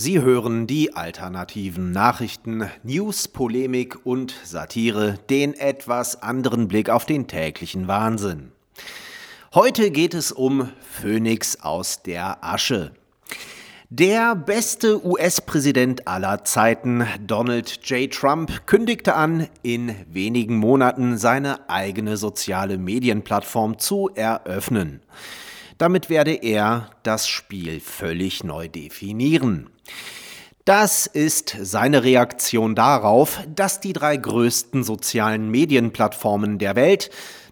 Sie hören die alternativen Nachrichten, News, Polemik und Satire, den etwas anderen Blick auf den täglichen Wahnsinn. Heute geht es um Phönix aus der Asche. Der beste US-Präsident aller Zeiten, Donald J. Trump, kündigte an, in wenigen Monaten seine eigene soziale Medienplattform zu eröffnen. Damit werde er das Spiel völlig neu definieren. Das ist seine Reaktion darauf, dass die drei größten sozialen Medienplattformen der Welt,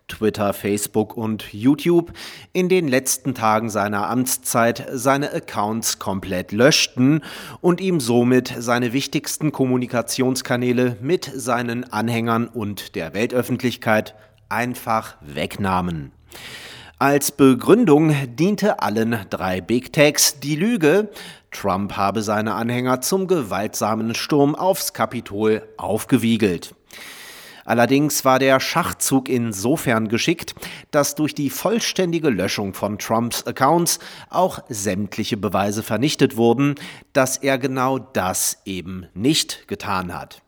Twitter, Facebook und YouTube, in den letzten Tagen seiner Amtszeit seine Accounts komplett löschten und ihm somit seine wichtigsten Kommunikationskanäle mit seinen Anhängern und der Weltöffentlichkeit einfach wegnahmen. Als Begründung diente allen drei Big Techs die Lüge, Trump habe seine Anhänger zum gewaltsamen Sturm aufs Kapitol aufgewiegelt. Allerdings war der Schachzug insofern geschickt, dass durch die vollständige Löschung von Trumps Accounts auch sämtliche Beweise vernichtet wurden, dass er genau das eben nicht getan hat.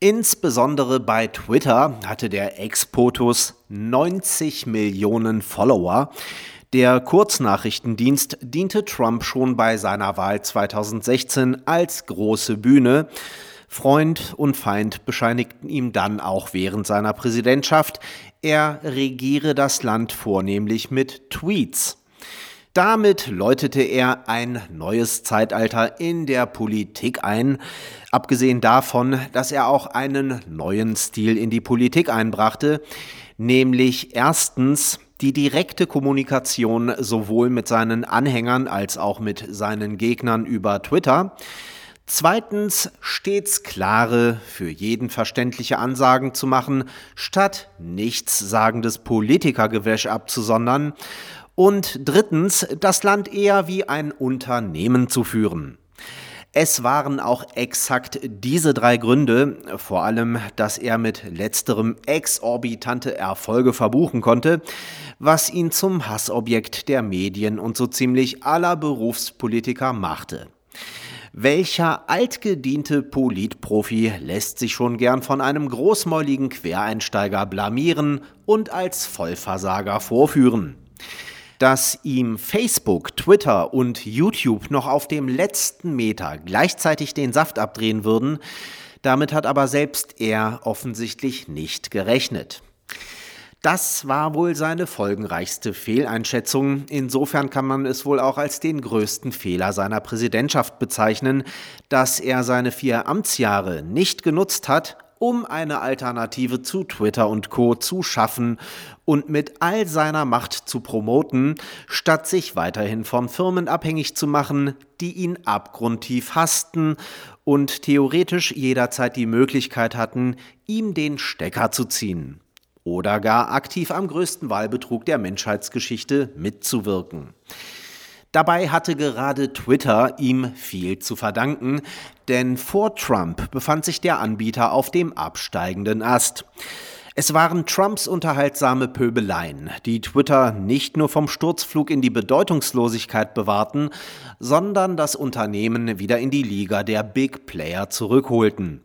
Insbesondere bei Twitter hatte der Ex-POTUS 90 Millionen Follower. Der Kurznachrichtendienst diente Trump schon bei seiner Wahl 2016 als große Bühne. Freund und Feind bescheinigten ihm dann auch während seiner Präsidentschaft, er regiere das Land vornehmlich mit Tweets. Damit läutete er ein neues Zeitalter in der Politik ein, abgesehen davon, dass er auch einen neuen Stil in die Politik einbrachte, nämlich erstens die direkte Kommunikation sowohl mit seinen Anhängern als auch mit seinen Gegnern über Twitter, Zweitens stets klare, für jeden verständliche Ansagen zu machen, statt nichtssagendes Politikergewäsch abzusondern und drittens das Land eher wie ein Unternehmen zu führen. Es waren auch exakt diese drei Gründe, vor allem, dass er mit letzterem exorbitante Erfolge verbuchen konnte, was ihn zum Hassobjekt der Medien und so ziemlich aller Berufspolitiker machte. Welcher altgediente Politprofi lässt sich schon gern von einem großmäuligen Quereinsteiger blamieren und als Vollversager vorführen? Dass ihm Facebook, Twitter und YouTube noch auf dem letzten Meter gleichzeitig den Saft abdrehen würden, damit hat aber selbst er offensichtlich nicht gerechnet. Das war wohl seine folgenreichste Fehleinschätzung. Insofern kann man es wohl auch als den größten Fehler seiner Präsidentschaft bezeichnen, dass er seine vier Amtsjahre nicht genutzt hat, um eine Alternative zu Twitter und Co zu schaffen und mit all seiner Macht zu promoten, statt sich weiterhin von Firmen abhängig zu machen, die ihn abgrundtief hassten und theoretisch jederzeit die Möglichkeit hatten, ihm den Stecker zu ziehen oder gar aktiv am größten Wahlbetrug der Menschheitsgeschichte mitzuwirken. Dabei hatte gerade Twitter ihm viel zu verdanken, denn vor Trump befand sich der Anbieter auf dem absteigenden Ast. Es waren Trumps unterhaltsame Pöbeleien, die Twitter nicht nur vom Sturzflug in die Bedeutungslosigkeit bewahrten, sondern das Unternehmen wieder in die Liga der Big Player zurückholten.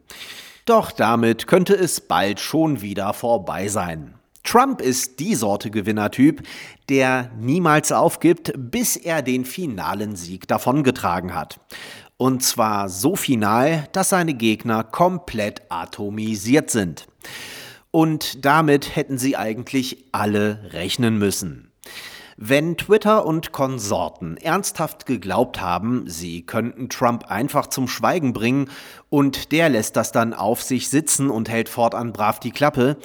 Doch damit könnte es bald schon wieder vorbei sein. Trump ist die Sorte Gewinnertyp, der niemals aufgibt, bis er den finalen Sieg davongetragen hat. Und zwar so final, dass seine Gegner komplett atomisiert sind. Und damit hätten sie eigentlich alle rechnen müssen. Wenn Twitter und Konsorten ernsthaft geglaubt haben, sie könnten Trump einfach zum Schweigen bringen und der lässt das dann auf sich sitzen und hält fortan brav die Klappe,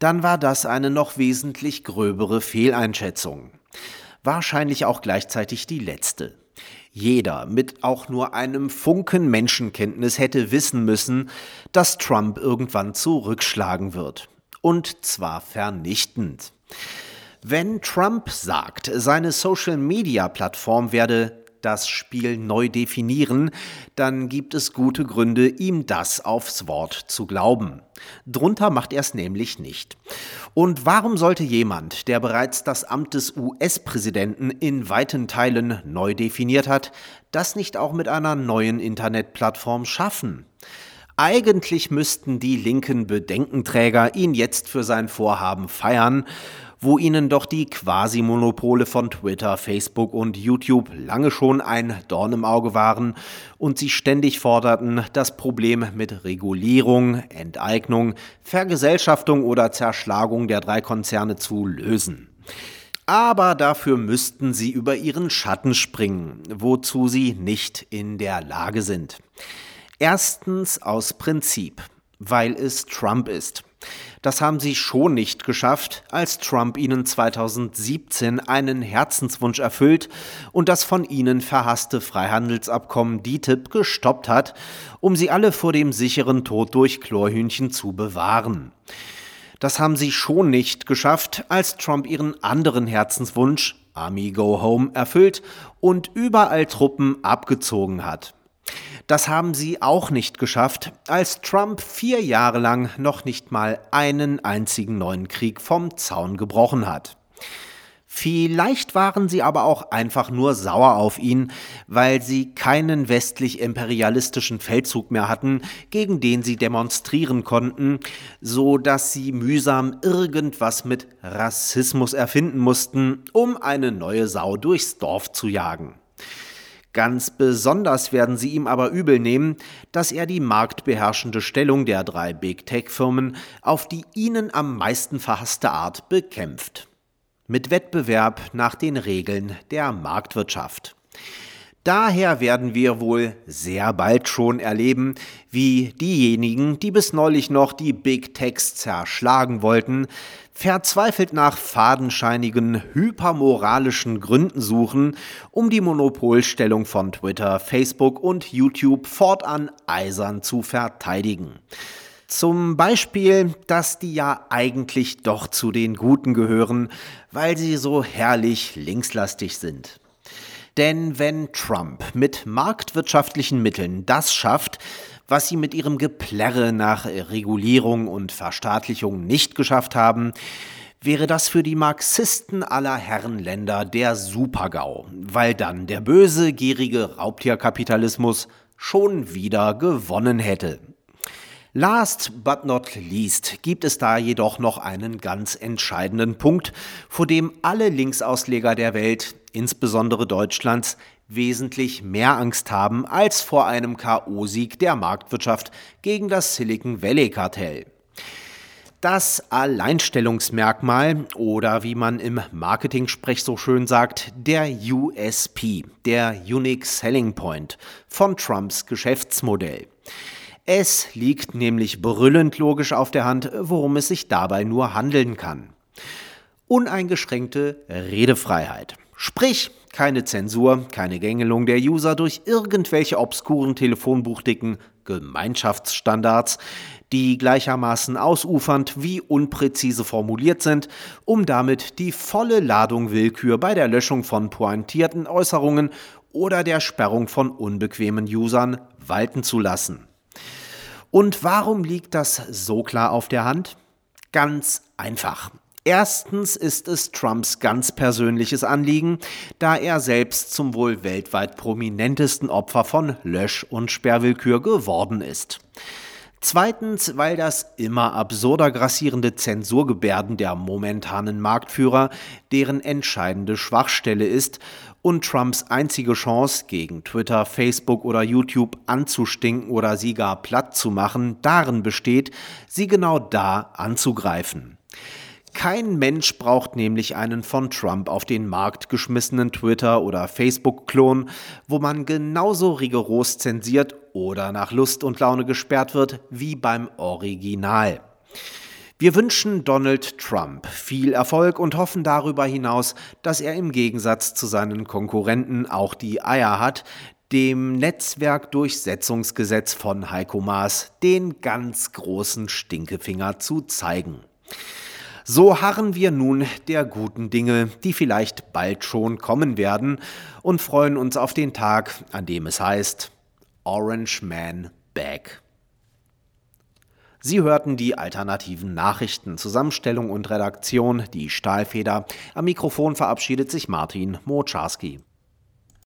dann war das eine noch wesentlich gröbere Fehleinschätzung. Wahrscheinlich auch gleichzeitig die letzte. Jeder mit auch nur einem Funken Menschenkenntnis hätte wissen müssen, dass Trump irgendwann zurückschlagen wird. Und zwar vernichtend. Wenn Trump sagt, seine Social-Media-Plattform werde das Spiel neu definieren, dann gibt es gute Gründe, ihm das aufs Wort zu glauben. Drunter macht er es nämlich nicht. Und warum sollte jemand, der bereits das Amt des US-Präsidenten in weiten Teilen neu definiert hat, das nicht auch mit einer neuen Internetplattform schaffen? Eigentlich müssten die linken Bedenkenträger ihn jetzt für sein Vorhaben feiern, wo ihnen doch die Quasi-Monopole von Twitter, Facebook und YouTube lange schon ein Dorn im Auge waren und sie ständig forderten, das Problem mit Regulierung, Enteignung, Vergesellschaftung oder Zerschlagung der drei Konzerne zu lösen. Aber dafür müssten sie über ihren Schatten springen, wozu sie nicht in der Lage sind. Erstens aus Prinzip, weil es Trump ist. Das haben sie schon nicht geschafft, als Trump ihnen 2017 einen Herzenswunsch erfüllt und das von ihnen verhasste Freihandelsabkommen DTIP gestoppt hat, um sie alle vor dem sicheren Tod durch Chlorhühnchen zu bewahren. Das haben sie schon nicht geschafft, als Trump ihren anderen Herzenswunsch, Army Go Home, erfüllt und überall Truppen abgezogen hat. Das haben sie auch nicht geschafft, als Trump vier Jahre lang noch nicht mal einen einzigen neuen Krieg vom Zaun gebrochen hat. Vielleicht waren sie aber auch einfach nur sauer auf ihn, weil sie keinen westlich-imperialistischen Feldzug mehr hatten, gegen den sie demonstrieren konnten, so dass sie mühsam irgendwas mit Rassismus erfinden mussten, um eine neue Sau durchs Dorf zu jagen. Ganz besonders werden sie ihm aber übel nehmen, dass er die marktbeherrschende Stellung der drei Big Tech-Firmen auf die ihnen am meisten verhasste Art bekämpft. Mit Wettbewerb nach den Regeln der Marktwirtschaft. Daher werden wir wohl sehr bald schon erleben, wie diejenigen, die bis neulich noch die Big Techs zerschlagen wollten, verzweifelt nach fadenscheinigen, hypermoralischen Gründen suchen, um die Monopolstellung von Twitter, Facebook und YouTube fortan eisern zu verteidigen. Zum Beispiel, dass die ja eigentlich doch zu den Guten gehören, weil sie so herrlich linkslastig sind. Denn wenn Trump mit marktwirtschaftlichen Mitteln das schafft, was sie mit ihrem Geplärre nach Regulierung und Verstaatlichung nicht geschafft haben, wäre das für die Marxisten aller Herrenländer der Supergau, weil dann der böse, gierige Raubtierkapitalismus schon wieder gewonnen hätte. Last but not least gibt es da jedoch noch einen ganz entscheidenden Punkt, vor dem alle Linksausleger der Welt, insbesondere Deutschlands, wesentlich mehr Angst haben als vor einem KO-Sieg der Marktwirtschaft gegen das Silicon Valley-Kartell. Das Alleinstellungsmerkmal oder wie man im Marketing-Sprech so schön sagt, der USP, der Unique Selling Point von Trumps Geschäftsmodell. Es liegt nämlich brüllend logisch auf der Hand, worum es sich dabei nur handeln kann. Uneingeschränkte Redefreiheit. Sprich, keine Zensur, keine Gängelung der User durch irgendwelche obskuren Telefonbuchdicken, Gemeinschaftsstandards, die gleichermaßen ausufernd wie unpräzise formuliert sind, um damit die volle Ladung Willkür bei der Löschung von pointierten Äußerungen oder der Sperrung von unbequemen Usern walten zu lassen. Und warum liegt das so klar auf der Hand? Ganz einfach. Erstens ist es Trumps ganz persönliches Anliegen, da er selbst zum wohl weltweit prominentesten Opfer von Lösch- und Sperrwillkür geworden ist. Zweitens, weil das immer absurder grassierende Zensurgebärden der momentanen Marktführer deren entscheidende Schwachstelle ist und Trumps einzige Chance, gegen Twitter, Facebook oder YouTube anzustinken oder sie gar platt zu machen, darin besteht, sie genau da anzugreifen. Kein Mensch braucht nämlich einen von Trump auf den Markt geschmissenen Twitter- oder Facebook-Klon, wo man genauso rigoros zensiert oder nach Lust und Laune gesperrt wird wie beim Original. Wir wünschen Donald Trump viel Erfolg und hoffen darüber hinaus, dass er im Gegensatz zu seinen Konkurrenten auch die Eier hat, dem Netzwerkdurchsetzungsgesetz von Heiko Maas den ganz großen Stinkefinger zu zeigen. So harren wir nun der guten Dinge, die vielleicht bald schon kommen werden, und freuen uns auf den Tag, an dem es heißt Orange Man Back. Sie hörten die alternativen Nachrichten, Zusammenstellung und Redaktion, die Stahlfeder. Am Mikrofon verabschiedet sich Martin Moczarski.